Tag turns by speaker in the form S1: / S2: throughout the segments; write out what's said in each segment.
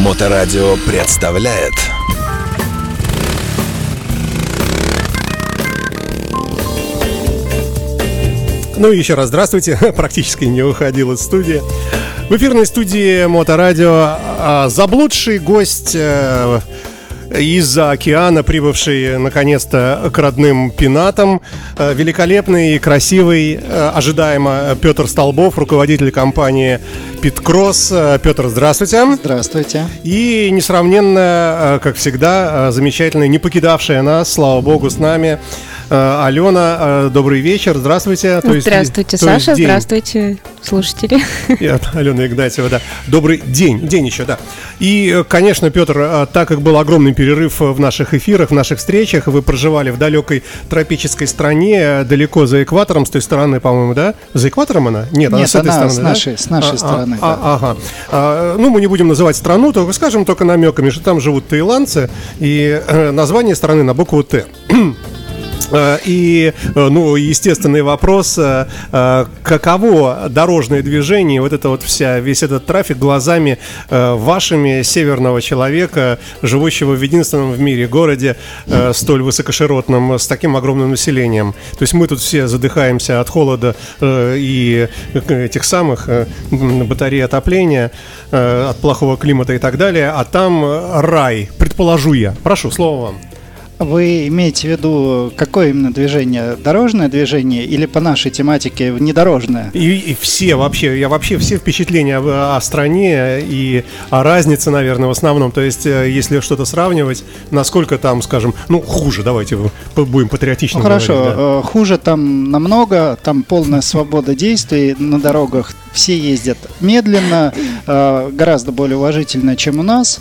S1: Моторадио представляет
S2: Ну и еще раз здравствуйте, практически не уходил из студии. В эфирной студии Моторадио а, заблудший гость э, из-за океана, прибывший наконец-то к родным пенатам. Э, великолепный и красивый, э, ожидаемо, Петр Столбов, руководитель компании Питкросс. Петр, здравствуйте.
S3: Здравствуйте.
S2: И несравненно, как всегда, замечательный, не покидавшая нас, слава богу, с нами Э, Алена, э, добрый вечер, здравствуйте.
S4: То здравствуйте, есть, Саша, день. здравствуйте, слушатели.
S2: Я, Алена Игнатьева, да. Добрый день, день еще, да. И, э, конечно, Петр, так как был огромный перерыв в наших эфирах, в наших встречах, вы проживали в далекой тропической стране, далеко за экватором, с той стороны, по-моему, да? За экватором она?
S3: Нет, Нет она с этой стороны, с нашей, да? с нашей а, а стороны.
S2: А, да. Ага. А, ну, мы не будем называть страну, только скажем только намеками, что там живут таиландцы, и название страны на букву Т. Э, и, э, ну, естественный вопрос, э, каково дорожное движение, вот это вот вся, весь этот трафик глазами вашими северного человека, живущего в единственном в мире городе, столь высокоширотном, с таким огромным населением. То есть мы тут все задыхаемся от холода и этих самых батарей отопления, от плохого климата и так далее, а там рай, предположу я. Прошу, слово вам.
S3: Вы имеете в виду какое именно движение? Дорожное движение или по нашей тематике внедорожное?
S2: И, и все вообще, я вообще все впечатления о, о стране и о разнице, наверное, в основном. То есть, э, если что-то сравнивать, насколько там, скажем, ну, хуже, давайте будем патриотичными.
S3: Ну, хорошо, говорить, да. Э, хуже там намного, там полная свобода действий на дорогах. Все ездят медленно, э, гораздо более уважительно, чем у нас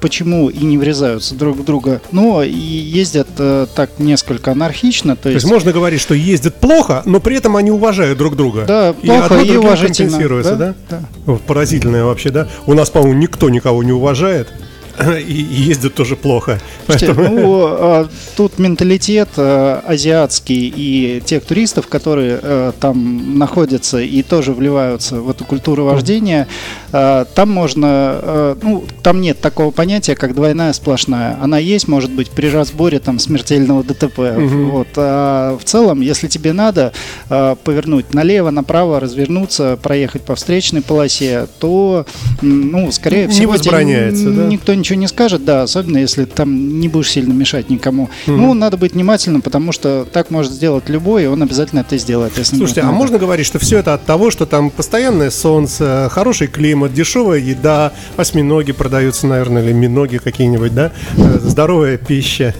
S3: почему и не врезаются друг в друга, но и ездят э, так несколько анархично.
S2: То, то есть, есть можно говорить, что ездят плохо, но при этом они уважают друг друга.
S3: Да, и плохо и, и уважительно.
S2: Компенсируется, да? да? да. Поразительное вообще, да? У нас, по-моему, никто никого не уважает. и, ездят тоже плохо.
S3: Слушайте, Поэтому... ну, а, тут менталитет а, азиатский и тех туристов, которые а, там находятся и тоже вливаются в эту культуру вождения, там можно, ну, там нет такого понятия, как двойная сплошная. Она есть, может быть, при разборе там смертельного ДТП. Угу. Вот. А в целом, если тебе надо повернуть налево, направо, развернуться, проехать по встречной полосе, то, ну, скорее всего,
S2: не возбраняется, да?
S3: никто не ничего не скажет, да, особенно если там не будешь сильно мешать никому. Mm-hmm. Ну, надо быть внимательным, потому что так может сделать любой, и он обязательно это сделает.
S2: Если Слушайте, а можно говорить, что все это от того, что там постоянное солнце, хороший климат, дешевая еда, осьминоги продаются, наверное, или миноги какие-нибудь, да, э, здоровая пища.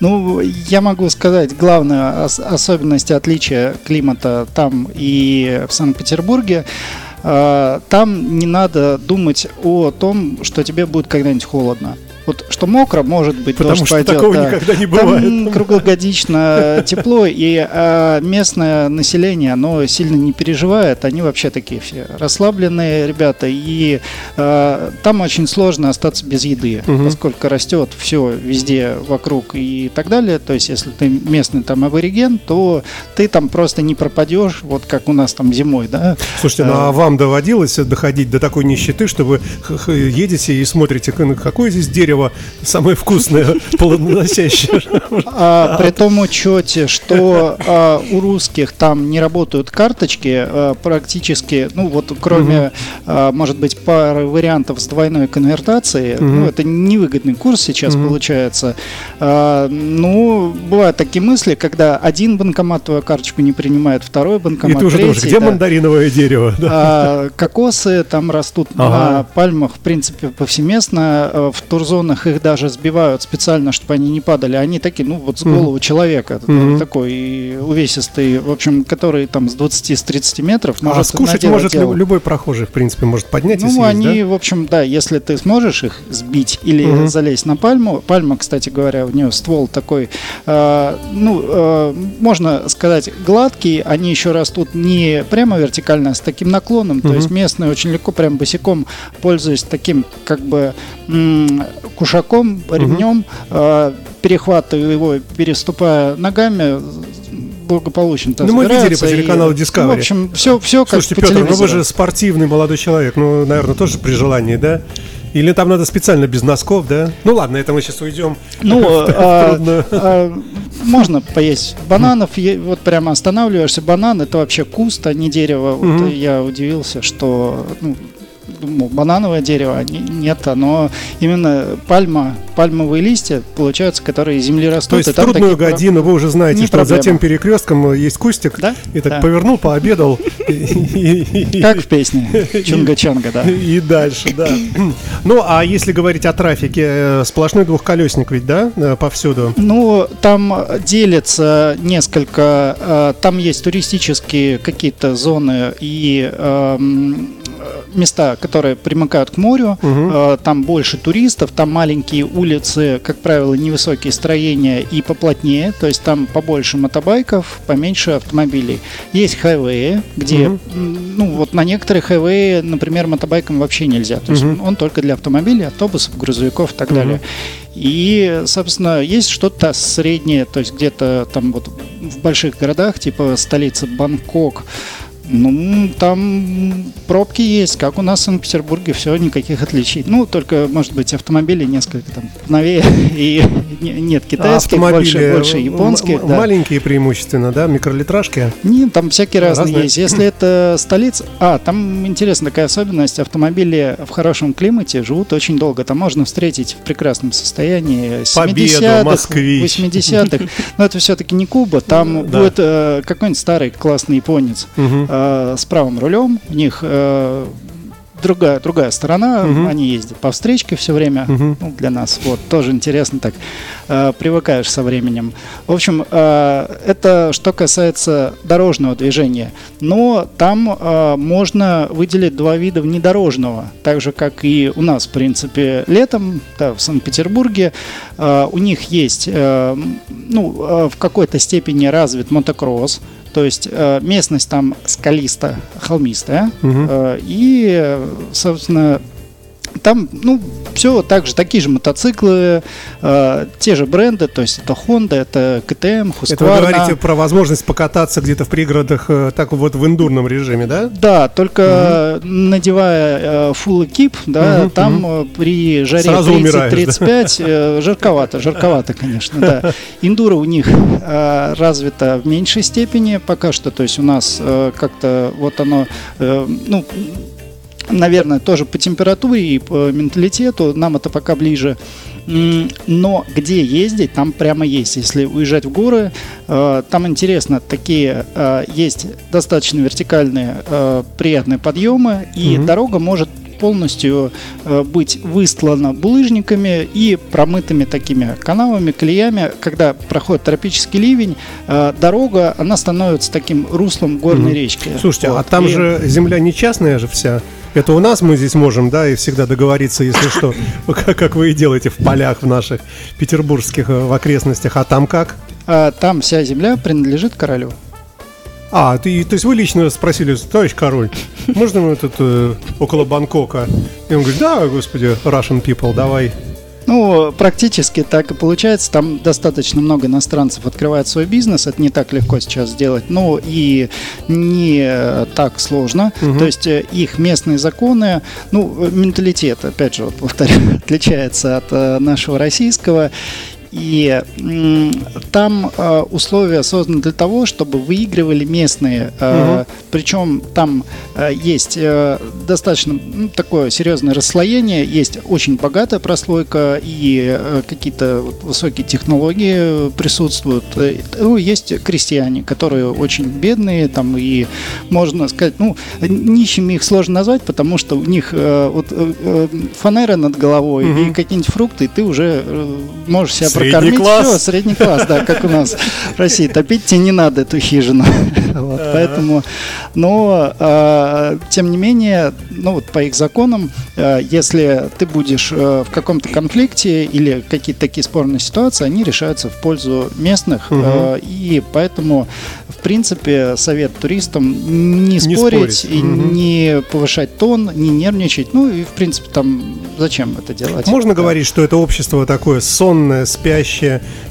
S3: Ну, я могу сказать, главная ос- особенность отличия климата там и в Санкт-Петербурге – там не надо думать о том, что тебе будет когда-нибудь холодно. Вот что мокро, может быть,
S2: Потому
S3: дождь
S2: что
S3: пойдет.
S2: такого да. никогда не бывает. Там
S3: круглогодично тепло, и а, местное население, оно сильно не переживает. Они вообще такие все расслабленные ребята, и а, там очень сложно остаться без еды, угу. поскольку растет все везде вокруг и так далее. То есть, если ты местный там абориген, то ты там просто не пропадешь, вот как у нас там зимой, да.
S2: Слушайте, ну а вам доводилось доходить до такой нищеты, что вы едете и смотрите, какое здесь дерево дерево самое вкусное, плодоносящее.
S3: А, при том учете, что а, у русских там не работают карточки, а, практически, ну вот кроме, угу. может быть, пары вариантов с двойной конвертацией, угу. ну это невыгодный курс сейчас угу. получается. А, ну, бывают такие мысли, когда один банкомат твою карточку не принимает, второй банкомат,
S2: И ты уже
S3: третий,
S2: думаешь, где да. мандариновое дерево?
S3: Да. Кокосы там растут ага. на пальмах, в принципе, повсеместно. А, в Турзоне зонах их даже сбивают специально, чтобы они не падали. Они такие, ну вот с голову mm-hmm. человека, mm-hmm. такой увесистый, в общем, который там с 20-30 метров
S2: а может А скушать может тело. любой прохожий, в принципе, может поднять
S3: ну,
S2: и
S3: съесть, они, да? в общем, да, если ты сможешь их сбить или mm-hmm. залезть на пальму, пальма, кстати говоря, у нее ствол такой, э, ну, э, можно сказать, гладкий, они еще растут не прямо вертикально, а с таким наклоном, mm-hmm. то есть местные очень легко прям босиком пользуясь таким, как бы, кушаком, ремнем, угу. э, перехватывая его, переступая ногами, благополучно
S2: Ну, мы видели по телеканалу Discovery. Ну,
S3: в общем, все, все
S2: как Слушайте, Петр, ну вы же спортивный молодой человек, ну, наверное, тоже при желании, да? Или там надо специально без носков, да? Ну ладно, это мы сейчас уйдем.
S3: Ну, а, а, можно поесть бананов, вот прямо останавливаешься, банан это вообще куст, а не дерево. Вот я удивился, что ну, банановое дерево, а нет, оно именно пальма, пальмовые листья, получаются, которые из земли растут.
S2: То есть в трудную годину вы уже знаете, что за тем перекрестком есть кустик, да? и так да. повернул, пообедал.
S3: Как в песне Чунга-Чанга, да.
S2: И дальше, да. Ну, а если говорить о трафике, э, сплошной двухколесник ведь, да, э, повсюду?
S3: Ну, там делится несколько, э, там есть туристические какие-то зоны и эм, которые примыкают к морю, угу. там больше туристов, там маленькие улицы, как правило, невысокие строения и поплотнее, то есть там побольше мотобайков, поменьше автомобилей. Есть хайвеи, где, угу. ну вот на некоторых хайвеи, например, мотобайком вообще нельзя, то есть угу. он только для автомобилей, автобусов, грузовиков и так угу. далее. И, собственно, есть что-то среднее, то есть где-то там вот в больших городах, типа столица Бангкок, ну, там пробки есть, как у нас в Санкт-Петербурге, все, никаких отличий. Ну, только, может быть, автомобили несколько там новее, и нет китайских, а больше, больше японских.
S2: Да. Маленькие преимущественно, да, микролитражки?
S3: Нет, там всякие разные, разные есть. Если это столица... А, там интересная такая особенность, автомобили в хорошем климате живут очень долго. Там можно встретить в прекрасном состоянии 70-х, 80-х. Но это все-таки не Куба, там будет э, какой-нибудь старый классный японец. Э, с правым рулем. У них э, другая, другая сторона, угу. они ездят по встречке все время, угу. ну, для нас, вот, тоже интересно так, э, привыкаешь со временем. В общем, э, это что касается дорожного движения, но там э, можно выделить два вида внедорожного, так же, как и у нас, в принципе, летом, да, в Санкт-Петербурге, э, у них есть, э, ну, э, в какой-то степени развит мотокросс, то есть э, местность там скалистая, холмистая. Угу. Э, и, собственно, там, ну, все так же, такие же мотоциклы, э, те же бренды, то есть это Honda, это KTM, Husqvarna. Это
S2: вы говорите про возможность покататься где-то в пригородах э, так вот в индурном режиме, да?
S3: Да, только угу. надевая э, full экип, да, угу, там угу. при жаре 30-35 да? э, жарковато, жарковато, конечно, да. Индура у них э, развита в меньшей степени пока что, то есть у нас э, как-то вот оно, э, ну, наверное, тоже по температуре и по менталитету, нам это пока ближе. Но где ездить, там прямо есть. Если уезжать в горы, э, там интересно, такие э, есть достаточно вертикальные э, приятные подъемы, и угу. дорога может полностью быть выстлана булыжниками и промытыми такими канавами, колеями. Когда проходит тропический ливень, дорога, она становится таким руслом горной угу. речки.
S2: Слушайте, а вот. а там и... же земля не частная же вся? Это у нас мы здесь можем, да, и всегда договориться, если что, как вы и делаете в полях в наших петербургских э, в окрестностях. А там как?
S3: А, там вся земля принадлежит королю.
S2: А, ты, то есть вы лично спросили, товарищ король, можно мы тут э, около Бангкока? И он говорит, да, господи, Russian people, давай.
S3: Ну, практически так и получается. Там достаточно много иностранцев открывает свой бизнес. Это не так легко сейчас сделать. Но и не так сложно. Угу. То есть э, их местные законы, ну, менталитет, опять же, вот повторю, отличается от э, нашего российского. И там э, условия созданы для того, чтобы выигрывали местные. Э, угу. Причем там э, есть э, достаточно ну, такое серьезное расслоение, есть очень богатая прослойка и э, какие-то высокие технологии присутствуют. Э, ну, есть крестьяне, которые очень бедные, там и можно сказать, ну, нищими их сложно назвать, потому что у них э, вот э, э фанера над головой угу. и какие-нибудь фрукты, и ты уже э, можешь себя
S2: Средний класс. Все,
S3: средний класс, да, как у нас в России. Топить тебе не надо эту хижину. Вот, поэтому, но э, тем не менее, ну вот по их законам, э, если ты будешь э, в каком-то конфликте или какие-то такие спорные ситуации, они решаются в пользу местных, угу. э, и поэтому, в принципе, совет туристам не, не спорить, спорить. и угу. не повышать тон, не нервничать, ну и в принципе там зачем это делать?
S2: Можно да. говорить, что это общество такое сонное, спящее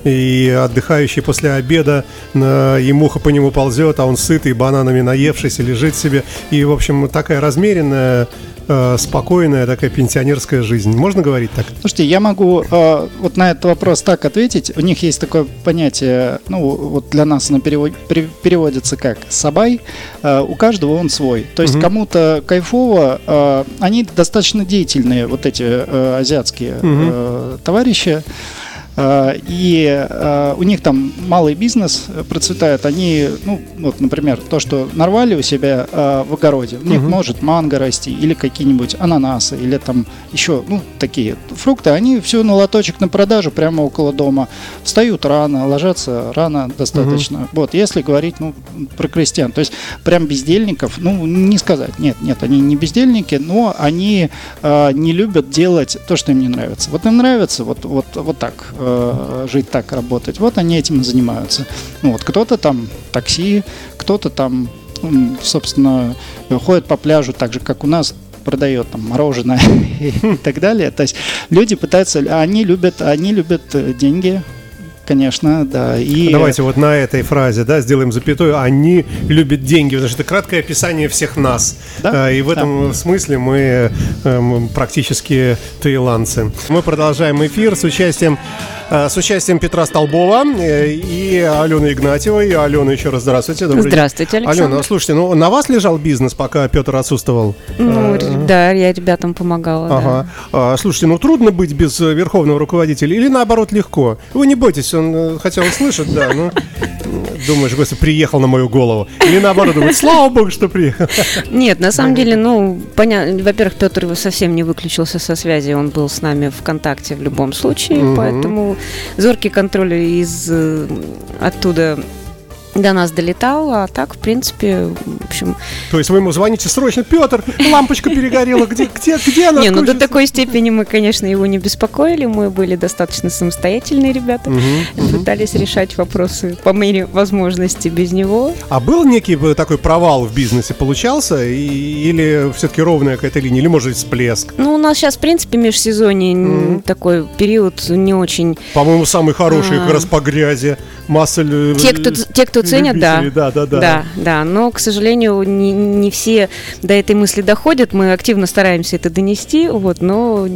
S2: и отдыхающее после обеда, и муха по нему ползет, а он сытый, бананами наевшийся, лежит себе. И, в общем, такая размеренная э, спокойная такая пенсионерская жизнь. Можно говорить так?
S3: Слушайте, я могу э, вот на этот вопрос так ответить. У них есть такое понятие, ну вот для нас оно перевод, переводится как «сабай». Э, у каждого он свой. То есть угу. кому-то кайфово, э, они достаточно деятельные, вот эти э, азиатские угу. э, товарищи. А, и а, у них там малый бизнес процветает. Они, ну, вот, например, то, что нарвали у себя в огороде, у них угу. может манго расти, или какие-нибудь ананасы, или там еще, ну, такие фрукты, они все на лоточек на продажу прямо около дома. Встают рано, ложатся рано достаточно. Угу. Вот, если говорить, ну, про крестьян. То есть прям бездельников, ну, не сказать. Нет, нет, они не бездельники, но они не любят делать то, что им не нравится. Вот им нравится вот, вот, вот так э, жить так, работать. Вот они этим занимаются. Ну, вот кто-то там такси, кто-то там, собственно, ходит по пляжу так же, как у нас, продает там мороженое и так далее. То есть люди пытаются, они любят, они любят э, деньги, конечно, да. И...
S2: Давайте вот на этой фразе, да, сделаем запятую. Они любят деньги, потому что это краткое описание всех нас. Да? А, и в этом да. смысле мы, э, мы практически таиландцы. Мы продолжаем эфир с участием Э, с участием Петра Столбова э, и Алены Игнатьевой. Алена, еще раз здравствуйте.
S4: Добрый здравствуйте, Александр.
S2: Алена, слушайте, ну на вас лежал бизнес, пока Петр отсутствовал?
S4: Ну, э, да, я ребятам помогала.
S2: Ага. Да. Слушайте, ну трудно быть без верховного руководителя или наоборот легко? Вы не бойтесь, он хотел услышать, да, ну думаешь, господи, приехал на мою голову. Или наоборот, думает, слава богу, что приехал.
S4: Нет, на самом деле, ну, понятно, во-первых, Петр совсем не выключился со связи, он был с нами в контакте в любом случае, поэтому зоркий контроль из э, оттуда до нас долетал, а так, в принципе, в общем...
S2: То есть вы ему звоните срочно, Петр, лампочка перегорела, где, где, где она?
S4: Не, ну до такой степени мы, конечно, его не беспокоили, мы были достаточно самостоятельные ребята, угу, пытались угу. решать вопросы по мере возможности без него.
S2: А был некий такой провал в бизнесе, получался, или все-таки ровная какая-то линия, или может всплеск?
S4: Ну, у нас сейчас, в принципе, межсезонье такой период не очень...
S2: По-моему, самый хороший, а... как раз по грязи, масса...
S4: Те, кто, те, кто ценят, да.
S2: Да, да, да.
S4: Да, да. Но, к сожалению, не, не все до этой мысли доходят. Мы активно стараемся это донести, вот, но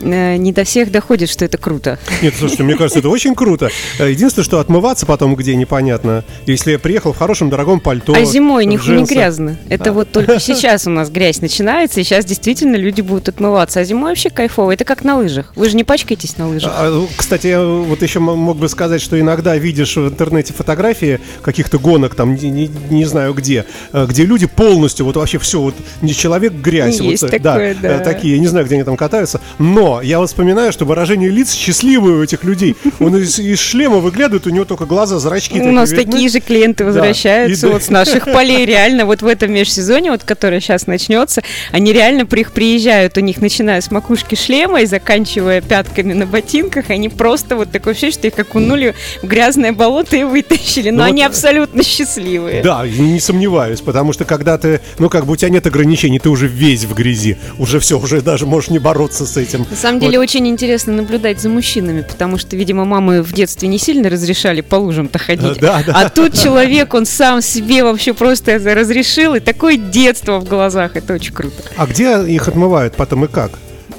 S4: Э, не до всех доходит, что это круто.
S2: Нет, слушайте, мне кажется, это очень круто. Э, единственное, что отмываться потом где непонятно. Если я приехал в хорошем дорогом пальто.
S4: А зимой не, не грязно. Это а. вот только сейчас у нас грязь начинается, и сейчас действительно люди будут отмываться. А зимой вообще кайфово. Это как на лыжах. Вы же не пачкаетесь на лыжах. А,
S2: ну, кстати, я вот еще мог бы сказать, что иногда видишь в интернете фотографии каких-то гонок, там, не, не, не знаю где, э, где люди полностью, вот вообще все, вот не человек грязь.
S4: Есть
S2: вот,
S4: такое, да,
S2: да. Такие, я не знаю, где они там катаются, но я вспоминаю, что выражение лиц счастливые у этих людей. Он из, из шлема выглядывает, у него только глаза, зрачки.
S4: У нас такие же клиенты возвращаются вот с наших полей. Реально, вот в этом межсезоне, вот которое сейчас начнется, они реально при, приезжают, у них начиная с макушки шлема и заканчивая пятками на ботинках, они просто вот такое ощущение, что их окунули в грязное болото и вытащили. Но ну, они вот, абсолютно счастливые.
S2: Да, не сомневаюсь, потому что когда ты, ну как бы у тебя нет ограничений, ты уже весь в грязи. Уже все, уже даже можешь не бороться с этим.
S4: На самом деле очень интересно наблюдать за мужчинами, потому что, видимо, мамы в детстве не сильно разрешали по лужам-то ходить. Да, да. А тут человек, он сам себе вообще просто разрешил, и такое детство в глазах, это очень круто.
S2: А где их отмывают потом и как?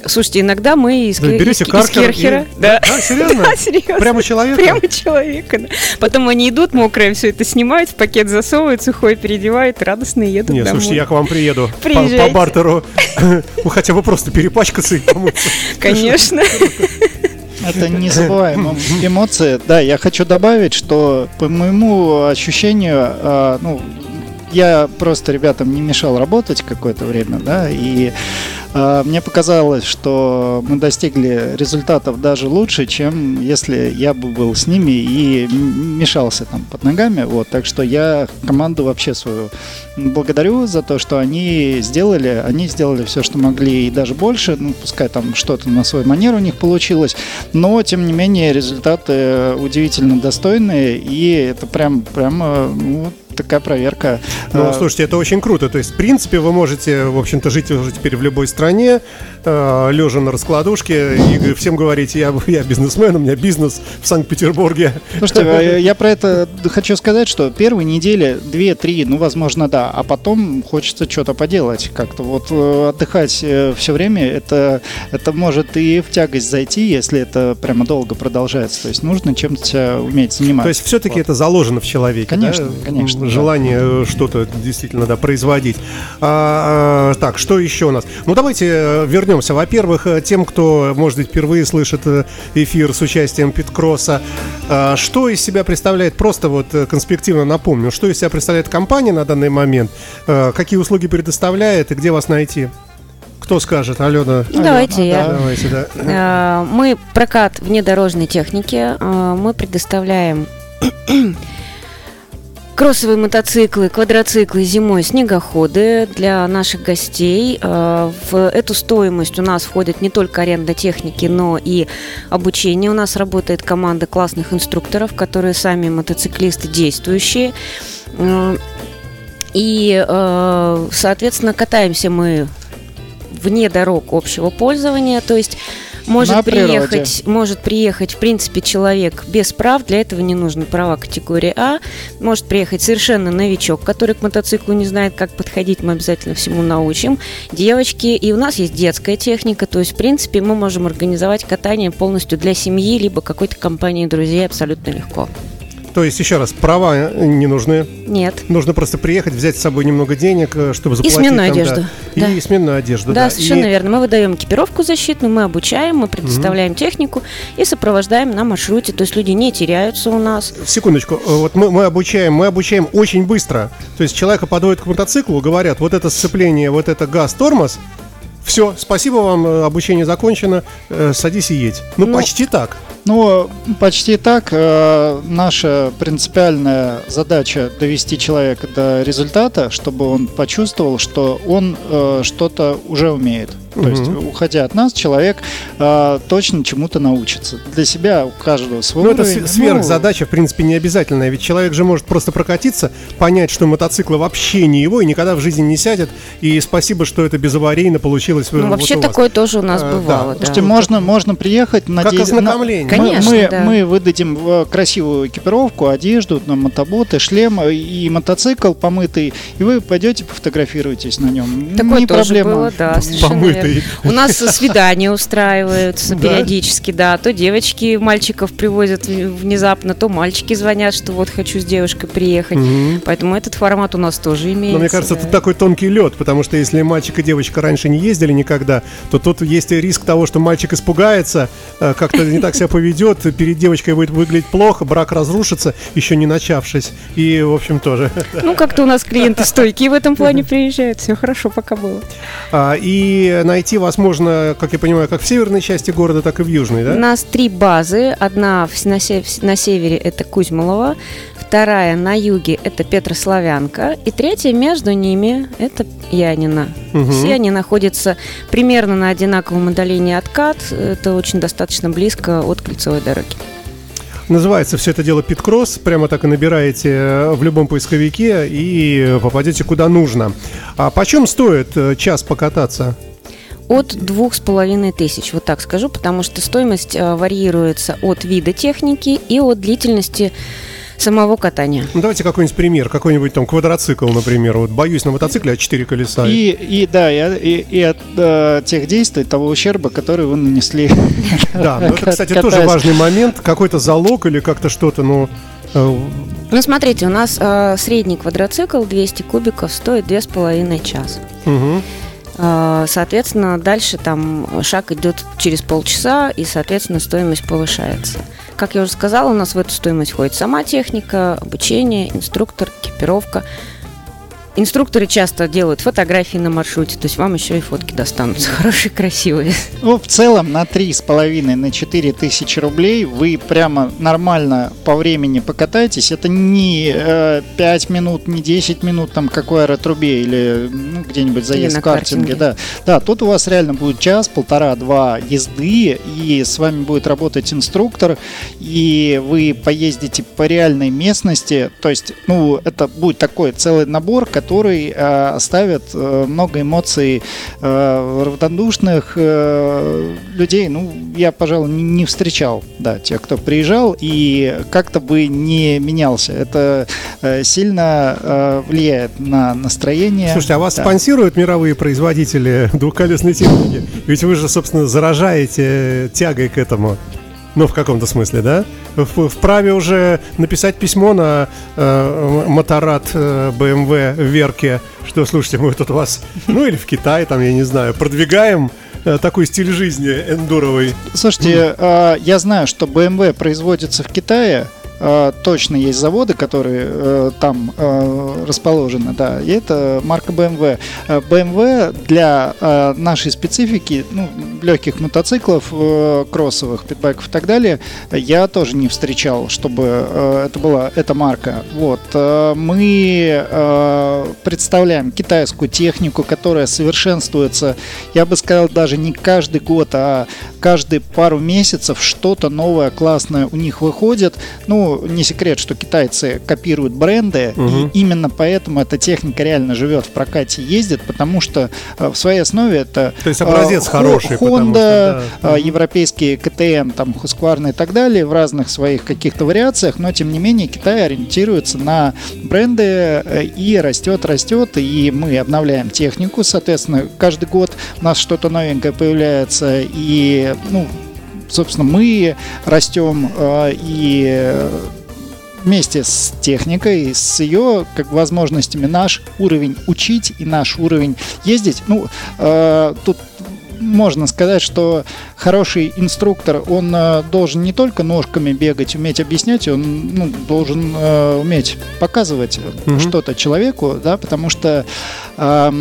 S4: Слушайте, иногда мы из,
S2: да, берете из, из Керхера.
S4: И... Да. Да, серьезно?
S2: да, серьезно. Прямо человека?
S4: Прямо человека, да. Потом они идут, мокрые, все это снимают, в пакет засовывают, сухой переодевают, радостно едут
S2: Нет,
S4: домой.
S2: слушайте, я к вам приеду по, по бартеру. Ну, хотя бы просто перепачкаться и помыться.
S4: Конечно.
S3: Это незабываемая эмоция. Да, я хочу добавить, что по моему ощущению, а, ну, я просто ребятам не мешал работать какое-то время, да, и э, мне показалось, что мы достигли результатов даже лучше, чем если я бы был с ними и мешался там под ногами, вот, так что я команду вообще свою благодарю за то, что они сделали, они сделали все, что могли и даже больше, ну, пускай там что-то на свой манер у них получилось, но, тем не менее, результаты удивительно достойные, и это прям, прям, ну, такая проверка.
S2: Ну, слушайте, это очень круто. То есть, в принципе, вы можете, в общем-то, жить уже теперь в любой стране, лежа на раскладушке, и всем говорить, я, я бизнесмен, у меня бизнес в Санкт-Петербурге.
S3: Слушайте, я про это хочу сказать, что первые недели, две-три, ну, возможно, да, а потом хочется что-то поделать как-то. Вот отдыхать все время, это, это может и в тягость зайти, если это прямо долго продолжается. То есть нужно чем-то уметь заниматься.
S2: То есть все-таки вот. это заложено в человеке,
S3: Конечно,
S2: да?
S3: конечно.
S2: Желание да. что-то действительно да, производить. А, а, так, что еще у нас? Ну, давайте э, вернемся. Во-первых, э, тем, кто, может быть, впервые слышит э, эфир с участием Питкросса, а, что из себя представляет, просто вот конспективно напомню, что из себя представляет компания на данный момент, а, какие услуги предоставляет и где вас найти? Кто скажет, Алена?
S4: Давайте Алена, я. Давайте, да. Мы прокат внедорожной техники. Мы предоставляем кроссовые мотоциклы, квадроциклы зимой, снегоходы для наших гостей. А, в эту стоимость у нас входит не только аренда техники, но и обучение. У нас работает команда классных инструкторов, которые сами мотоциклисты действующие. И, соответственно, катаемся мы вне дорог общего пользования, то есть может На приехать, природе. может приехать, в принципе, человек без прав, для этого не нужны права категории А, может приехать совершенно новичок, который к мотоциклу не знает, как подходить, мы обязательно всему научим, девочки, и у нас есть детская техника, то есть, в принципе, мы можем организовать катание полностью для семьи, либо какой-то компании друзей абсолютно легко.
S2: То есть, еще раз, права не нужны?
S4: Нет.
S2: Нужно просто приехать, взять с собой немного денег, э, чтобы заплатить.
S4: И сменную там, одежду.
S2: Да. И, и сменную одежду,
S4: да. Да, совершенно и... верно. Мы выдаем экипировку защитную, мы обучаем, мы предоставляем угу. технику и сопровождаем на маршруте. То есть люди не теряются у нас.
S2: Секундочку. Э, вот мы, мы обучаем, мы обучаем очень быстро. То есть человека подводят к мотоциклу, говорят, вот это сцепление, вот это газ, тормоз, все, спасибо вам, э, обучение закончено, садись и едь. Ну, ну почти так.
S3: Ну, почти так. Э, наша принципиальная задача довести человека до результата, чтобы он почувствовал, что он э, что-то уже умеет. То угу. есть, уходя от нас, человек э, точно чему-то научится. Для себя у каждого свой
S2: Ну, это сверхзадача, в принципе, не обязательная. Ведь человек же может просто прокатиться, понять, что мотоциклы вообще не его, и никогда в жизни не сядет. И спасибо, что это безаварийно получилось.
S4: Ну, вот вообще такое тоже у нас а, бывало. Да.
S3: Да. Слушайте, можно, можно приехать
S2: на... Как ознакомление. На...
S3: Конечно, мы, да. мы выдадим э, красивую экипировку, одежду, на мотоботы, шлем и мотоцикл помытый, и вы пойдете пофотографируетесь на нем.
S4: Такое не тоже проблема. было, да, Помытый Помытый. У нас свидания устраиваются периодически, да. То девочки мальчиков привозят внезапно, то мальчики звонят, что вот хочу с девушкой приехать. Поэтому этот формат у нас тоже имеется.
S2: Но мне кажется, это такой тонкий лед, потому что если мальчик и девочка раньше не ездили никогда, то тут есть риск того, что мальчик испугается, э, как-то не так себя поведет, перед девочкой будет выглядеть плохо, брак разрушится, еще не начавшись. И, в общем, тоже.
S4: Ну, как-то у нас клиенты стойкие в этом плане приезжают. Все хорошо пока было.
S2: А, и найти вас можно, как я понимаю, как в северной части города, так и в южной, да?
S4: У нас три базы. Одна на, сев- на севере это Кузьмолова, вторая на юге это Петрославянка, и третья между ними это Янина. Угу. Все они находятся примерно на одинаковом отдалении от КАТ. Это очень достаточно близко от кольцевой дороги.
S2: Называется все это дело Питкросс. Прямо так и набираете э, в любом поисковике и попадете куда нужно. А почем стоит э, час покататься?
S4: От двух с половиной тысяч, вот так скажу, потому что стоимость э, варьируется от вида техники и от длительности самого катания.
S2: Ну, давайте какой-нибудь пример, какой-нибудь там квадроцикл, например. Вот боюсь на мотоцикле, а четыре колеса.
S3: И, и да, и, и, и от э, тех действий, того ущерба, который вы нанесли.
S2: Да, ну это, кстати, тоже важный момент. Какой-то залог или как-то что-то, ну...
S4: Э, ну, смотрите, у нас э, средний квадроцикл 200 кубиков стоит 2,5 час. Угу. Соответственно, дальше там шаг идет через полчаса, и, соответственно, стоимость повышается. Как я уже сказала, у нас в эту стоимость входит сама техника, обучение, инструктор, экипировка. Инструкторы часто делают фотографии на маршруте, то есть вам еще и фотки достанутся хорошие, красивые.
S3: Ну, в целом на три с половиной, на четыре тысячи рублей вы прямо нормально по времени покатаетесь. Это не э, 5 минут, не 10 минут, там, какой аэротрубе или ну, где-нибудь заезд в картинге. Да. да, тут у вас реально будет час, полтора, два езды, и с вами будет работать инструктор, и вы поездите по реальной местности. То есть, ну, это будет такой целый набор, который э, оставит э, много эмоций э, равнодушных э, людей. Ну, я, пожалуй, не, не встречал, да, тех, кто приезжал и как-то бы не менялся. Это э, сильно э, влияет на настроение.
S2: Слушайте, а вас да. спонсируют мировые производители двухколесной техники? Ведь вы же, собственно, заражаете тягой к этому. Ну, в каком-то смысле, да? Вправе уже написать письмо на э, моторад э, BMW Верке, что, слушайте, мы тут вас, ну или в Китае, там, я не знаю, продвигаем э, такой стиль жизни эндуровый.
S3: Слушайте, э, я знаю, что BMW производится в Китае, точно есть заводы, которые э, там э, расположены, да, и это марка BMW. BMW для э, нашей специфики, ну, легких мотоциклов, э, кроссовых, питбайков и так далее, я тоже не встречал, чтобы э, это была эта марка. Вот. Э, мы э, представляем китайскую технику, которая совершенствуется, я бы сказал, даже не каждый год, а каждые пару месяцев что-то новое, классное у них выходит. Ну, не секрет, что китайцы копируют бренды, угу. и именно поэтому эта техника реально живет в прокате, ездит, потому что э, в своей основе это...
S2: То есть образец э, хороший.
S3: Honda, что, да. э, европейские КТМ, там, Husqvarna и так далее, в разных своих каких-то вариациях, но тем не менее Китай ориентируется на бренды э, и растет, растет, и мы обновляем технику, соответственно, каждый год у нас что-то новенькое появляется, и ну, собственно, мы растем э, и вместе с техникой, с ее как возможностями наш уровень учить и наш уровень ездить. Ну, э, тут можно сказать, что хороший инструктор, он э, должен не только ножками бегать, уметь объяснять, он ну, должен э, уметь показывать mm-hmm. что-то человеку, да, потому что э,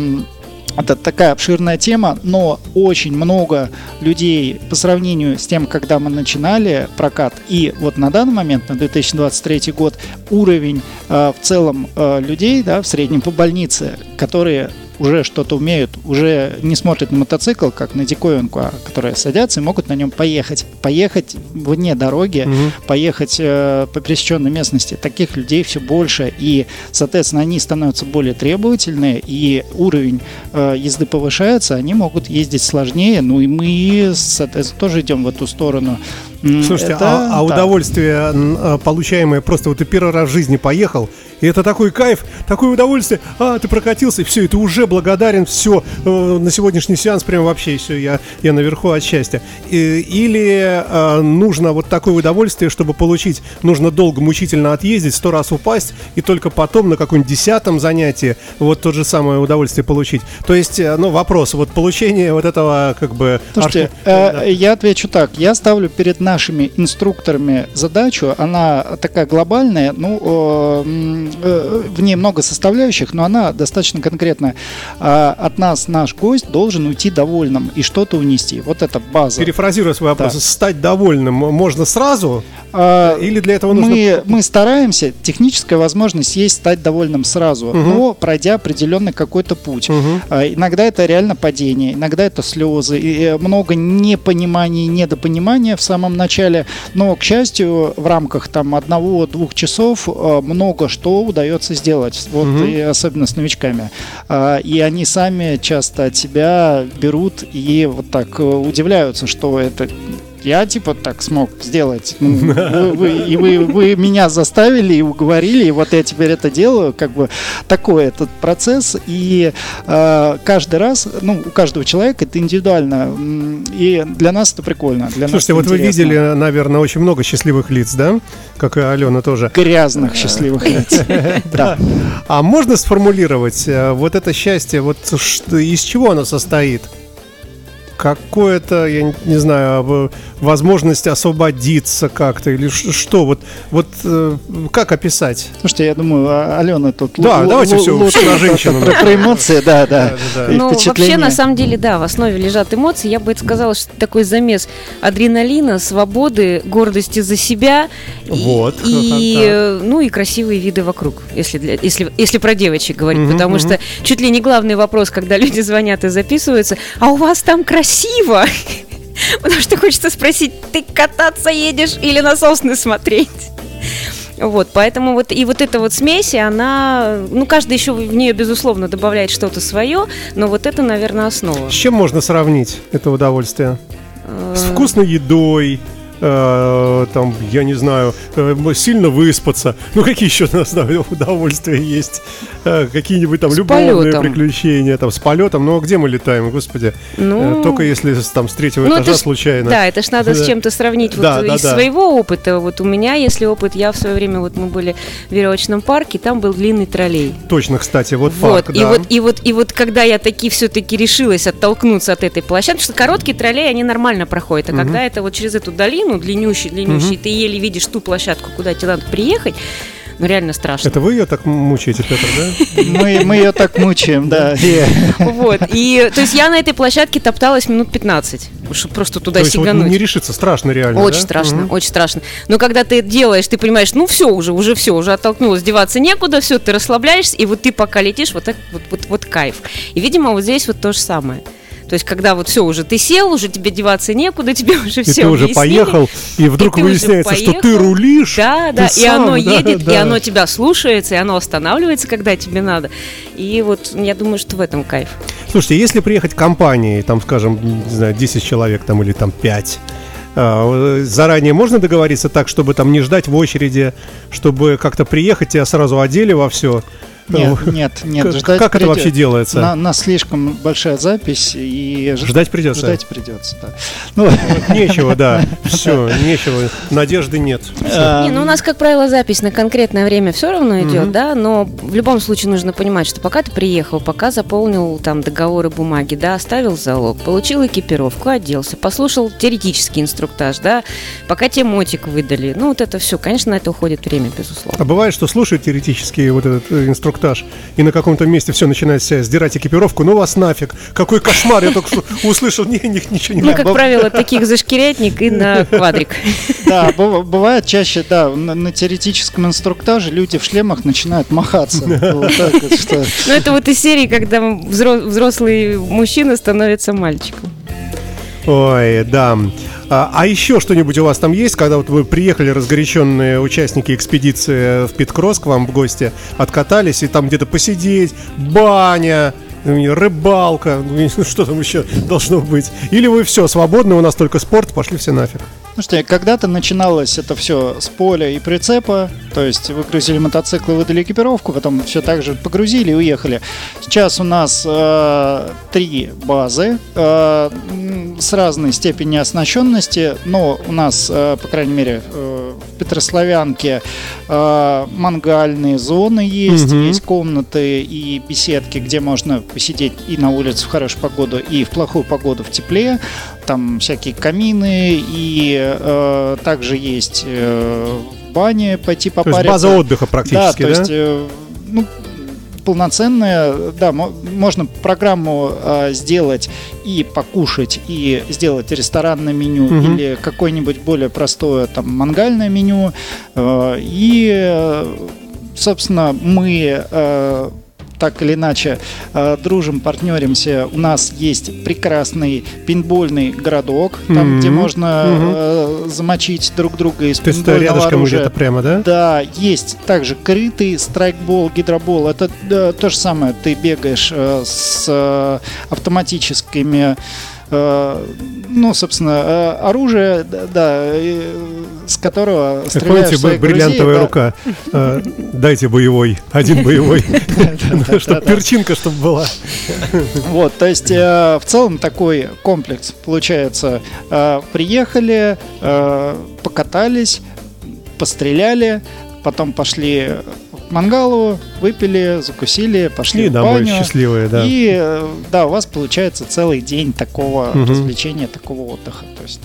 S3: это такая обширная тема, но очень много людей по сравнению с тем, когда мы начинали прокат, и вот на данный момент, на 2023 год, уровень э, в целом э, людей, да, в среднем по больнице, которые уже что-то умеют, уже не смотрят на мотоцикл, как на диковинку, а которые садятся и могут на нем поехать. Поехать вне дороги, угу. поехать э, по пересеченной местности. Таких людей все больше, и, соответственно, они становятся более требовательные, и уровень э, езды повышается, они могут ездить сложнее, ну и мы, соответственно, тоже идем в эту сторону.
S2: Слушайте, это, а, а удовольствие, а, получаемое просто вот ты первый раз в жизни поехал, и это такой кайф, такое удовольствие, а, ты прокатился, и все, и ты уже благодарен, все, э, на сегодняшний сеанс прям вообще все, я, я наверху от счастья. И, или а, нужно вот такое удовольствие, чтобы получить, нужно долго, мучительно отъездить, сто раз упасть, и только потом на каком-нибудь десятом занятии вот то же самое удовольствие получить. То есть, э, ну, вопрос, вот получение вот этого как бы...
S3: Слушайте, арх... э, да. я отвечу так, я ставлю перед нашими инструкторами задачу, она такая глобальная, ну, э, в ней много составляющих, но она достаточно конкретная. А, от нас наш гость должен уйти довольным и что-то унести. Вот это база.
S2: Перефразируя свой вопрос, да. стать довольным можно сразу? А, Или для этого нужно...
S3: Мы, мы стараемся, техническая возможность есть стать довольным сразу, угу. но пройдя определенный какой-то путь. Угу. Иногда это реально падение, иногда это слезы, и э, много непонимания, недопонимания в самом начале, но, к счастью, в рамках там одного-двух часов э, много что удается сделать, вот угу. и особенно с новичками. А, и они сами часто от себя берут и вот так э, удивляются, что это я типа так смог сделать. Ну, вы, вы, и вы, вы меня заставили и уговорили, и вот я теперь это делаю. Как бы такой этот процесс. И э, каждый раз, ну, у каждого человека это индивидуально. И для нас это прикольно. Для
S2: Слушайте,
S3: нас
S2: вот интересно. вы видели, наверное, очень много счастливых лиц, да? Как и Алена тоже.
S3: Грязных счастливых лиц.
S2: Да. А можно сформулировать э, вот это счастье, вот из чего оно состоит? Какое-то, я не знаю, возможность освободиться как-то или что? Вот, вот э, как описать?
S3: Слушайте, я думаю, а, Алена тут
S2: да, давайте все, все на женщину.
S3: Про, про эмоции, да, да.
S4: Ну, вообще, на самом деле, да, в основе лежат эмоции. Я бы это сказала, что такой замес адреналина, свободы, гордости за себя
S2: вот.
S4: и, ну, и красивые виды вокруг, если, для, если, если про девочек говорить, угу, потому угу. что чуть ли не главный вопрос, когда люди звонят и записываются, а у вас там красиво? Потому что хочется спросить, ты кататься едешь или на сосны смотреть? Вот, поэтому вот и вот эта вот смесь, она, ну, каждый еще в нее, безусловно, добавляет что-то свое, но вот это, наверное, основа.
S2: С чем можно сравнить это удовольствие? С э, вкусной едой, э, там, я не знаю, э, сильно выспаться. Ну, какие еще у нас да, удовольствия есть? Э, какие-нибудь там с любовные полетом. приключения, там, с полетом. Но где мы летаем, господи? Ну... Э, только если там с третьего ну, этажа ж, случайно.
S4: Да, это ж надо с чем-то сравнить вот да, из да. своего опыта. Вот у меня, если опыт, я в свое время, вот мы были в веревочном парке, там был длинный троллей.
S2: Точно, кстати, вот,
S4: вот
S2: парк,
S4: и да. вот И вот, и вот когда я таки все-таки решилась оттолкнуться от этой площадки, потому что короткие троллеи, они нормально проходят, а угу. когда это вот через эту долину, ну, длиннющий, длиннющий, угу. ты еле видишь ту площадку, куда тебе надо приехать, ну, реально страшно.
S2: Это вы ее так мучаете, Петр, да?
S3: Мы, мы ее так мучаем, да.
S4: Вот, и, то есть я на этой площадке топталась минут 15, чтобы просто туда сигануть.
S2: Не решиться, страшно реально,
S4: Очень страшно, очень страшно. Но когда ты делаешь, ты понимаешь, ну все уже, уже все, уже оттолкнулась, деваться некуда, все, ты расслабляешься, и вот ты пока летишь, вот так, вот, вот, вот кайф. И, видимо, вот здесь вот то же самое. То есть, когда вот все, уже ты сел, уже тебе деваться некуда, тебе уже все И
S2: ты уже поехал, и вдруг и выясняется, что ты рулишь.
S4: Да, да, и сам, оно едет, да. и оно тебя слушается, и оно останавливается, когда тебе надо. И вот я думаю, что в этом кайф.
S2: Слушайте, если приехать компанией, там, скажем, не знаю, 10 человек там или там 5, а, заранее можно договориться так, чтобы там не ждать в очереди, чтобы как-то приехать, тебя сразу одели во все,
S3: нет, нет, нет.
S2: Как, ждать как это вообще делается?
S3: На, на слишком большая запись и
S2: ждать придется.
S3: Ждать придется, да.
S2: Ну, нечего, да. Все, нечего. Надежды нет.
S4: Не, ну у нас, как правило, запись на конкретное время все равно идет, да, но в любом случае нужно понимать, что пока ты приехал, пока заполнил там договоры бумаги, да, оставил залог, получил экипировку, оделся, послушал теоретический инструктаж, да, пока тебе мотик выдали. Ну, вот это все, конечно, на это уходит время, безусловно.
S2: А бывает, что слушают теоретический вот этот э, инструктаж инструктаж, и на каком-то месте все начинает себя сдирать экипировку, ну вас нафиг, какой кошмар, я только что услышал, не, не, ничего не
S4: Ну, как правило, таких зашкирятник и на квадрик.
S3: Да, бывает чаще, да, на теоретическом инструктаже люди в шлемах начинают махаться.
S4: Ну, это вот из серии, когда взрослый мужчина становится мальчиком.
S2: Ой, да. А, а еще что-нибудь у вас там есть, когда вот вы приехали, разгоряченные участники экспедиции в Питкросс к вам в гости, откатались, и там где-то посидеть, баня, рыбалка, ну, что там еще должно быть? Или вы все, свободны, у нас только спорт, пошли все нафиг?
S3: Слушайте, когда-то начиналось это все с поля и прицепа, то есть выгрузили мотоциклы, выдали экипировку, потом все так же погрузили и уехали. Сейчас у нас э, три базы э, с разной степенью оснащенности, но у нас, э, по крайней мере, э, в Петрославянке э, мангальные зоны есть, угу. есть комнаты и беседки, где можно посидеть и на улице в хорошую погоду, и в плохую погоду в тепле там всякие камины, и э, также есть э, бани пойти попариться. То
S2: есть база отдыха практически, да?
S3: да? то есть, э, ну, полноценная, да, можно программу э, сделать и покушать, и сделать ресторанное меню угу. или какое-нибудь более простое там мангальное меню. Э, и, собственно, мы э, так или иначе э, дружим, партнеримся. У нас есть прекрасный пинбольный городок, там, mm-hmm. где можно э, замочить друг друга из То это рядышком
S2: где-то прямо, да?
S3: Да, есть также крытый страйкбол, гидробол. Это да, то же самое. Ты бегаешь э, с э, автоматическими Э, ну, собственно, э, оружие, да, с которого
S2: как стреляешь помните, бриллиантовая да. рука. Э, дайте боевой, один боевой, чтобы перчинка, чтобы была.
S3: Вот, то есть в целом такой комплекс получается. Приехали, покатались, постреляли, потом пошли мангалу, выпили, закусили, пошли и в домой баню.
S2: счастливые, да.
S3: И э, да, у вас получается целый день такого угу. развлечения, такого отдыха. То есть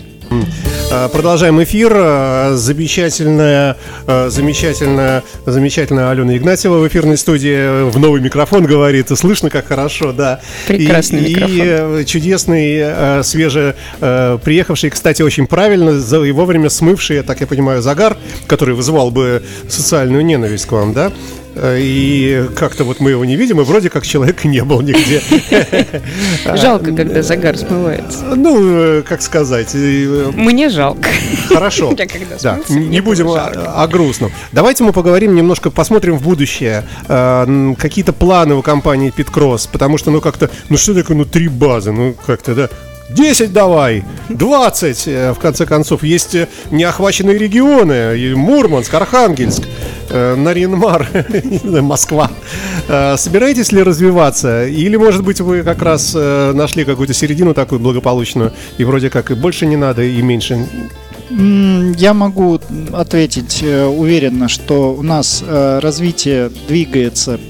S2: Продолжаем эфир. А, замечательная, а, замечательная, замечательная Алена Игнатьева в эфирной студии в новый микрофон говорит. Слышно, как хорошо, да.
S4: Прекрасный и, микрофон. И
S2: э, чудесный, свеже приехавший, кстати, очень правильно и вовремя смывший, так я понимаю, загар, который вызывал бы социальную ненависть к вам, да? Э, и как-то вот мы его не видим, и вроде как человека не был нигде.
S4: Жалко, когда загар смывается.
S2: Ну, э, как сказать. Э,
S4: мне жалко.
S2: Хорошо. Да, не будем о, о грустном. Давайте мы поговорим немножко, посмотрим в будущее. Какие-то планы у компании Питкросс, потому что, ну, как-то, ну, что такое, ну, три базы, ну, как-то, да, 10 давай, 20, в конце концов. Есть неохваченные регионы, Мурманск, Архангельск. Э, Наринмар, Москва. Э, собираетесь ли развиваться? Или, может быть, вы как раз э, нашли какую-то середину такую благополучную, и вроде как и больше не надо, и меньше
S3: я могу ответить уверенно, что у нас развитие двигается,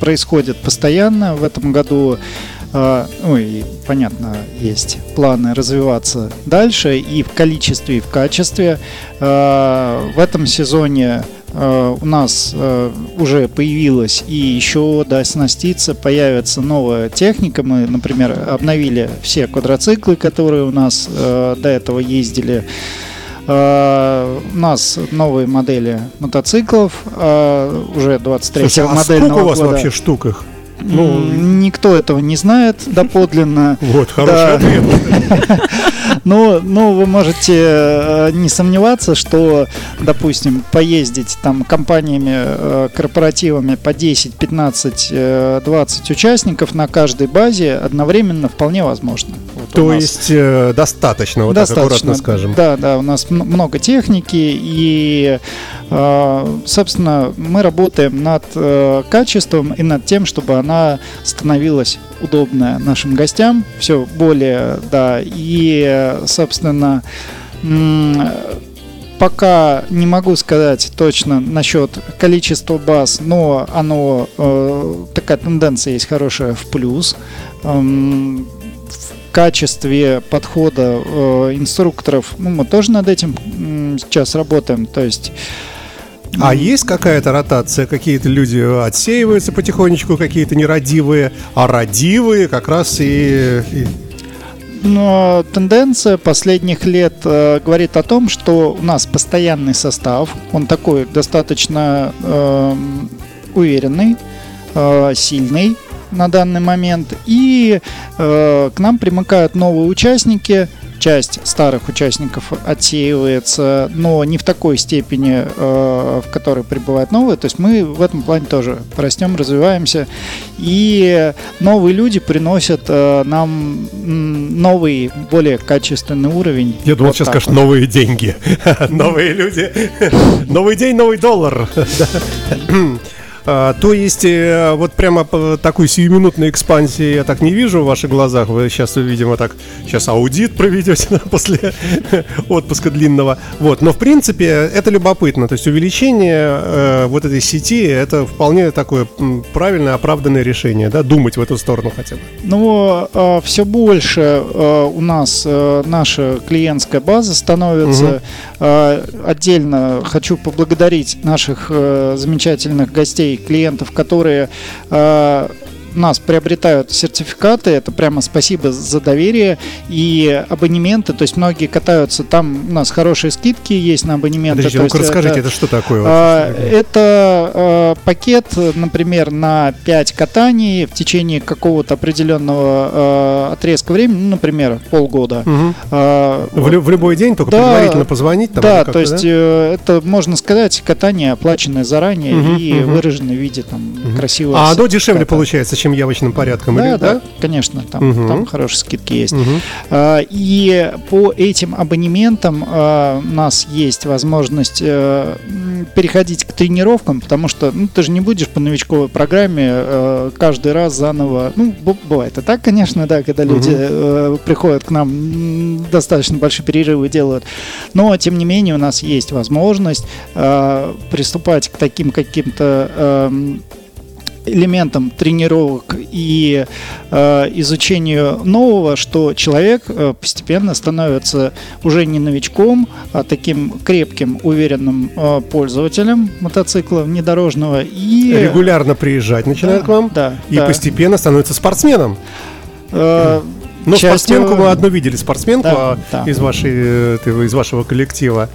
S3: происходит постоянно. В этом году ну и понятно, есть планы развиваться дальше и в количестве, и в качестве. В этом сезоне Э, у нас уже появилась и еще доснаститься появится новая техника. Мы, например, обновили все квадроциклы, которые у нас до этого ездили. У нас новые модели мотоциклов, уже 23 Слушай, а
S2: модельного сколько у вас года. вообще штук их?
S3: Ну, никто этого не знает доподлинно.
S2: Вот, хороший ответ.
S3: Но, но вы можете э, не сомневаться, что, допустим, поездить там компаниями, э, корпоративами по 10, 15, 20 участников на каждой базе одновременно вполне возможно.
S2: То есть э, достаточно, вот достаточно, так аккуратно скажем.
S3: Да, да, у нас много техники и э, собственно, мы работаем над э, качеством и над тем, чтобы она становилась удобная нашим гостям, все более, да, и, собственно, пока не могу сказать точно насчет количества баз, но оно э, такая тенденция есть хорошая в плюс. Эм, качестве подхода э, инструкторов, ну, мы тоже над этим э, сейчас работаем. То есть
S2: а есть какая-то ротация? Какие-то люди отсеиваются потихонечку, какие-то нерадивые, а радивые как раз и... и...
S3: Но тенденция последних лет э, говорит о том, что у нас постоянный состав, он такой достаточно э, уверенный, э, сильный на данный момент, и э, к нам примыкают новые участники, часть старых участников отсеивается, но не в такой степени, э, в которой прибывают новые. То есть мы в этом плане тоже растем, развиваемся. И новые люди приносят э, нам новый, более качественный уровень.
S2: Я думал, вот сейчас скажешь новые деньги. Новые люди. Новый день, новый доллар. А, то есть, э, вот прямо такой сиюминутной экспансии я так не вижу в ваших глазах. Вы сейчас, видимо, так сейчас аудит проведете после отпуска длинного. Вот, но в принципе это любопытно. То есть увеличение э, вот этой сети это вполне такое правильное, оправданное решение, да, думать в эту сторону хотя бы.
S3: Ну, э, все больше э, у нас э, наша клиентская база становится. Угу. Э, отдельно хочу поблагодарить наших э, замечательных гостей клиентов, которые э, нас приобретают сертификаты, это прямо спасибо за доверие и абонементы, то есть многие катаются, там у нас хорошие скидки есть на абонементы. Подождите,
S2: ну расскажите, это, это что такое?
S3: А, это а, пакет, например, на 5 катаний в течение какого-то определенного а, отрезка времени, ну, например, полгода.
S2: Угу. А, в, в любой день, только да, предварительно позвонить?
S3: Там, да, то есть да? Э, это, можно сказать, катание оплаченное заранее угу, и угу. выраженное в виде там угу. красивого
S2: А оно дешевле получается, чем явочным порядком?
S3: Да, или, да, да, конечно, там, угу. там хорошие скидки есть. Угу. А, и по этим абонементам а, у нас есть возможность а, переходить к тренировкам, потому что ну, ты же не будешь по новичковой программе э, каждый раз заново. Ну, бывает и так, конечно, да, когда люди э, приходят к нам, достаточно большие перерывы делают. Но, тем не менее, у нас есть возможность э, приступать к таким каким-то э, элементом тренировок и э, изучению нового, что человек э, постепенно становится уже не новичком, а таким крепким, уверенным э, пользователем мотоцикла внедорожного и
S2: регулярно приезжать начинает да, к вам,
S3: да,
S2: и
S3: да.
S2: постепенно становится спортсменом. Э, но частью... спортсменку мы одну видели, спортсменку да, да. из вашей э, из вашего коллектива.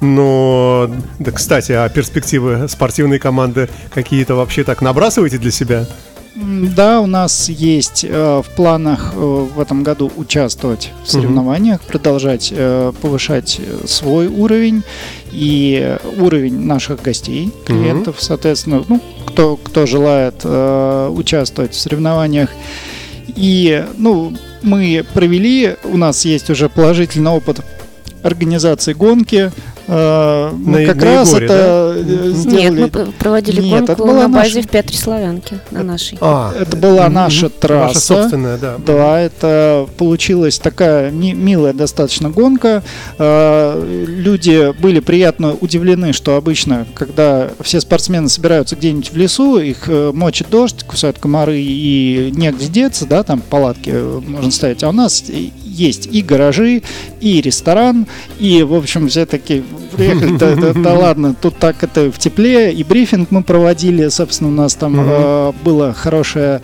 S2: Но, да, кстати, а перспективы спортивной команды какие-то вообще так набрасываете для себя?
S3: Да, у нас есть э, в планах э, в этом году участвовать в соревнованиях, угу. продолжать э, повышать свой уровень и уровень наших гостей, клиентов, угу. соответственно, ну, кто, кто желает э, участвовать в соревнованиях. И, ну, мы провели, у нас есть уже положительный опыт организации гонки,
S4: э, мы на, как на раз Егоре, это да? сделали. Нет, мы проводили Нет, гонку это была на базе наша... в Петре Славянке, на нашей.
S3: А, это была наша трасса. Ваша собственная, да. Да, это получилась такая ми- милая достаточно гонка. Э, люди были приятно удивлены, что обычно, когда все спортсмены собираются где-нибудь в лесу, их э, мочит дождь, кусают комары и негде деться, да, там палатки можно ставить. А у нас есть и гаражи, и ресторан, и, в общем, все такие приехали, да, да, да ладно, тут так это в тепле, и брифинг мы проводили, собственно, у нас там э, было хорошее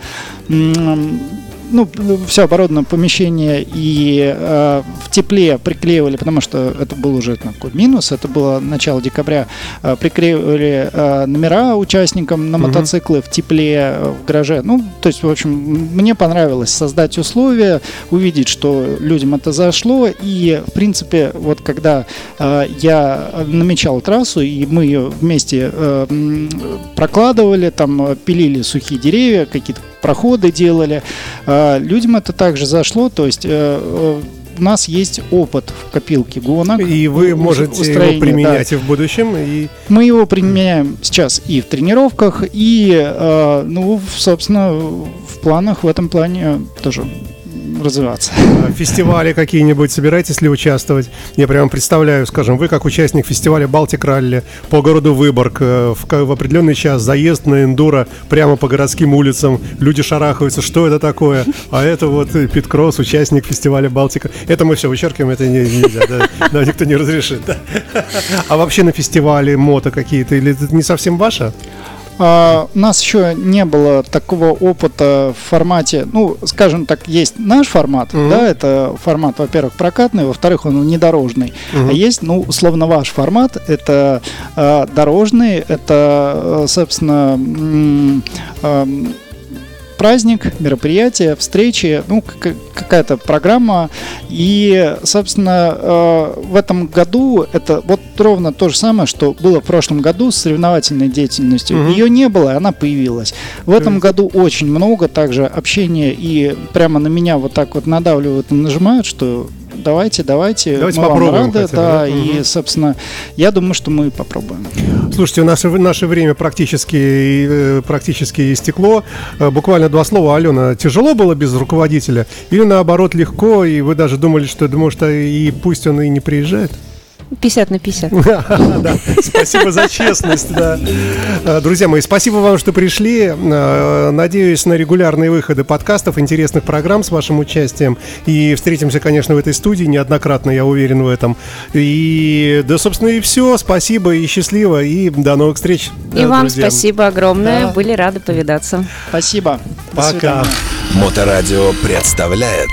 S3: ну, все оборудовано помещение и э, в тепле приклеивали, потому что это был уже такой минус, это было начало декабря, э, приклеивали э, номера участникам на мотоциклы в тепле э, в гараже. Ну, то есть, в общем, мне понравилось создать условия, увидеть, что людям это зашло, и, в принципе, вот когда э, я намечал трассу, и мы ее вместе э, прокладывали, там пилили сухие деревья, какие-то проходы делали. А, людям это также зашло, то есть э, э, у нас есть опыт в копилке гонок.
S2: И вы можете его применять да. и в будущем. И...
S3: Мы его применяем сейчас и в тренировках, и, э, ну, собственно, в планах в этом плане тоже развиваться.
S2: А фестивали какие-нибудь собираетесь ли участвовать? Я прямо представляю, скажем, вы как участник фестиваля Балтик Ралли по городу Выборг э, в, в определенный час заезд на эндуро прямо по городским улицам, люди шарахаются, что это такое? А это вот Пит Кросс, участник фестиваля Балтика. Это мы все вычеркиваем, это не, нельзя, да, да, никто не разрешит. Да. А вообще на фестивале мото какие-то, или это не совсем ваше?
S3: А, у нас еще не было такого опыта в формате, ну, скажем так, есть наш формат, mm-hmm. да, это формат, во-первых, прокатный, во-вторых, он внедорожный, mm-hmm. а есть, ну, условно, ваш формат, это э, дорожный, это, собственно, э, праздник, мероприятие, встречи, ну, какая-то программа. И, собственно, э, в этом году это вот ровно то же самое, что было в прошлом году с соревновательной деятельностью. Угу. Ее не было, и она появилась. В этом году очень много также общения, и прямо на меня вот так вот надавливают и нажимают, что давайте, давайте,
S2: давайте мы попробуем вам рады,
S3: хотя, да, да, и, собственно, я думаю, что мы попробуем.
S2: Слушайте, у нас наше время практически, э, практически истекло. Э, буквально два слова. Алена, тяжело было без руководителя? Или наоборот легко, и вы даже думали, что, может, и пусть он и не приезжает?
S4: 50 на 50.
S2: Да, спасибо за честность. Да. Э, друзья мои, спасибо вам, что пришли. Э, надеюсь на регулярные выходы подкастов, интересных программ с вашим участием. И встретимся, конечно, в этой студии неоднократно, я уверен в этом. И, да, собственно, и все. Спасибо и счастливо. И до новых встреч.
S4: И вам друзья. спасибо огромное. Да. Были рады повидаться.
S3: Спасибо.
S2: Пока.
S1: Моторадио представляет